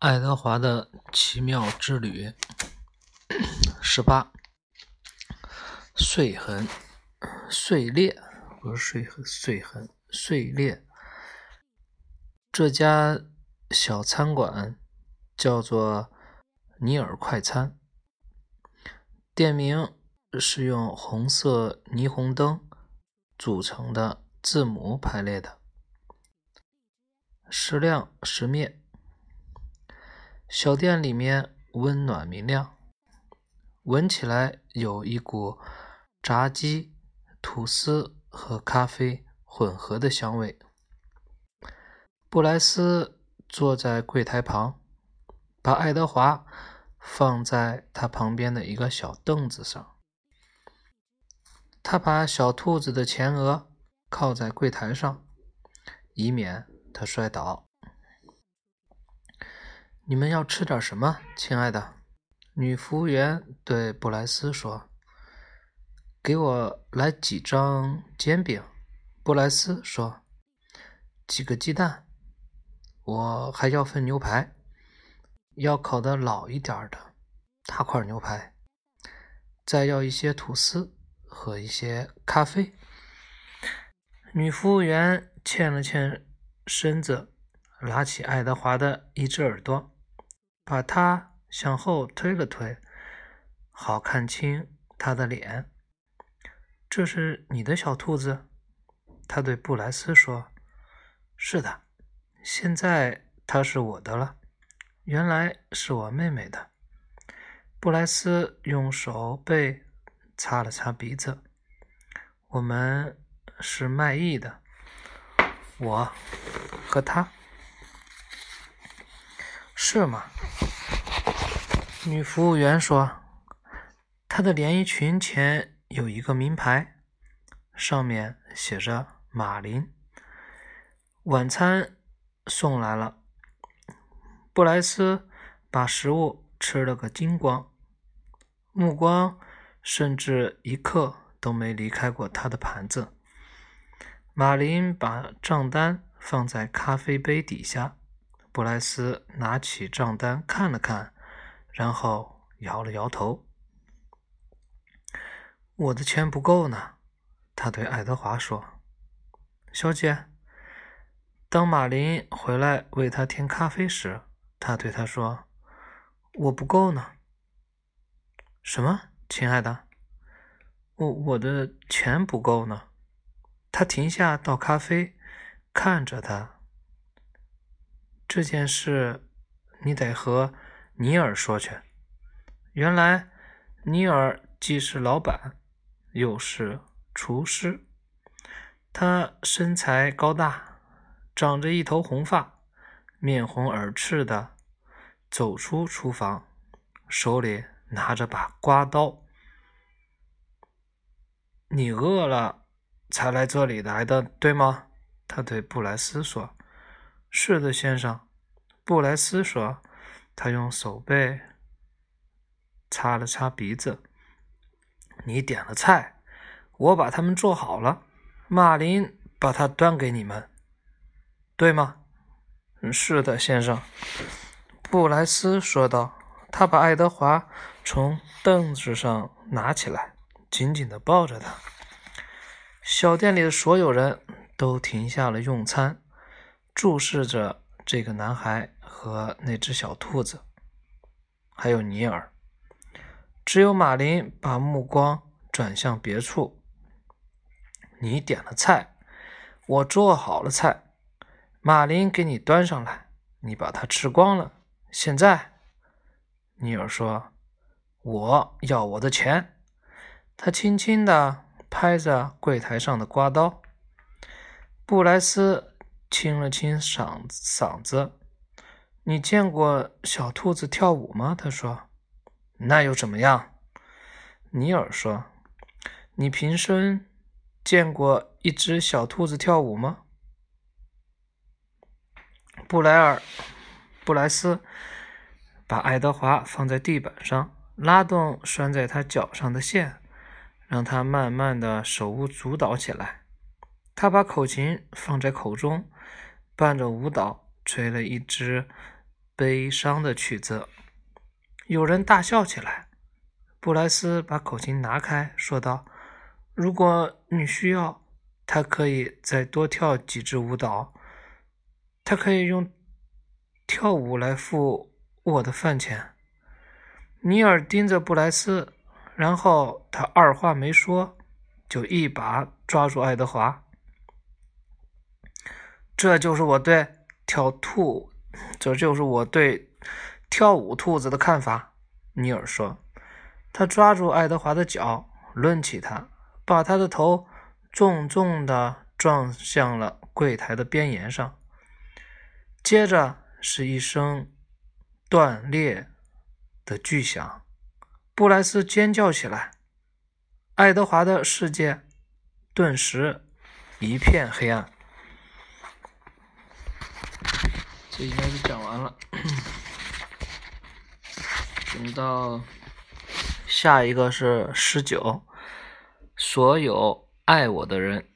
爱德华的奇妙之旅，十八碎痕碎裂，不是碎痕碎痕碎裂。这家小餐馆叫做尼尔快餐，店名是用红色霓虹灯组成的字母排列的，时亮时灭。小店里面温暖明亮，闻起来有一股炸鸡、吐司和咖啡混合的香味。布莱斯坐在柜台旁，把爱德华放在他旁边的一个小凳子上。他把小兔子的前额靠在柜台上，以免它摔倒。你们要吃点什么，亲爱的？女服务员对布莱斯说：“给我来几张煎饼。”布莱斯说：“几个鸡蛋，我还要份牛排，要烤的老一点的大块牛排，再要一些吐司和一些咖啡。”女服务员欠了欠身子，拉起爱德华的一只耳朵。把他向后推了推，好看清他的脸。这是你的小兔子，他对布莱斯说：“是的，现在它是我的了。原来是我妹妹的。”布莱斯用手背擦了擦鼻子。我们是卖艺的，我和他。是吗？女服务员说：“她的连衣裙前有一个名牌，上面写着‘马林’。晚餐送来了。”布莱斯把食物吃了个精光，目光甚至一刻都没离开过他的盘子。马林把账单放在咖啡杯底下。布莱斯拿起账单看了看，然后摇了摇头：“我的钱不够呢。”他对爱德华说：“小姐。”当马林回来为他添咖啡时，他对他说：“我不够呢。”“什么，亲爱的？”“我我的钱不够呢。”他停下倒咖啡，看着他。这件事你得和尼尔说去。原来尼尔既是老板，又是厨师。他身材高大，长着一头红发，面红耳赤的走出厨房，手里拿着把刮刀。你饿了才来这里来的，对吗？他对布莱斯说。是的，先生，布莱斯说。他用手背擦了擦鼻子。你点了菜，我把它们做好了。马林把它端给你们，对吗？是的，先生。布莱斯说道。他把爱德华从凳子上拿起来，紧紧地抱着他。小店里的所有人都停下了用餐。注视着这个男孩和那只小兔子，还有尼尔。只有马林把目光转向别处。你点了菜，我做好了菜，马林给你端上来，你把它吃光了。现在，尼尔说：“我要我的钱。”他轻轻地拍着柜台上的刮刀。布莱斯。清了清嗓嗓子，你见过小兔子跳舞吗？他说：“那又怎么样？”尼尔说：“你平生见过一只小兔子跳舞吗？”布莱尔布莱斯把爱德华放在地板上，拉动拴在他脚上的线，让他慢慢的手舞足蹈起来。他把口琴放在口中，伴着舞蹈吹了一支悲伤的曲子。有人大笑起来。布莱斯把口琴拿开，说道：“如果你需要，他可以再多跳几支舞蹈。他可以用跳舞来付我的饭钱。”尼尔盯着布莱斯，然后他二话没说，就一把抓住爱德华。这就是我对跳兔，这就是我对跳舞兔子的看法。尼尔说。他抓住爱德华的脚，抡起他，把他的头重重地撞向了柜台的边沿上。接着是一声断裂的巨响，布莱斯尖叫起来。爱德华的世界顿时一片黑暗。这应该是讲完了，等到。下一个是十九，所有爱我的人。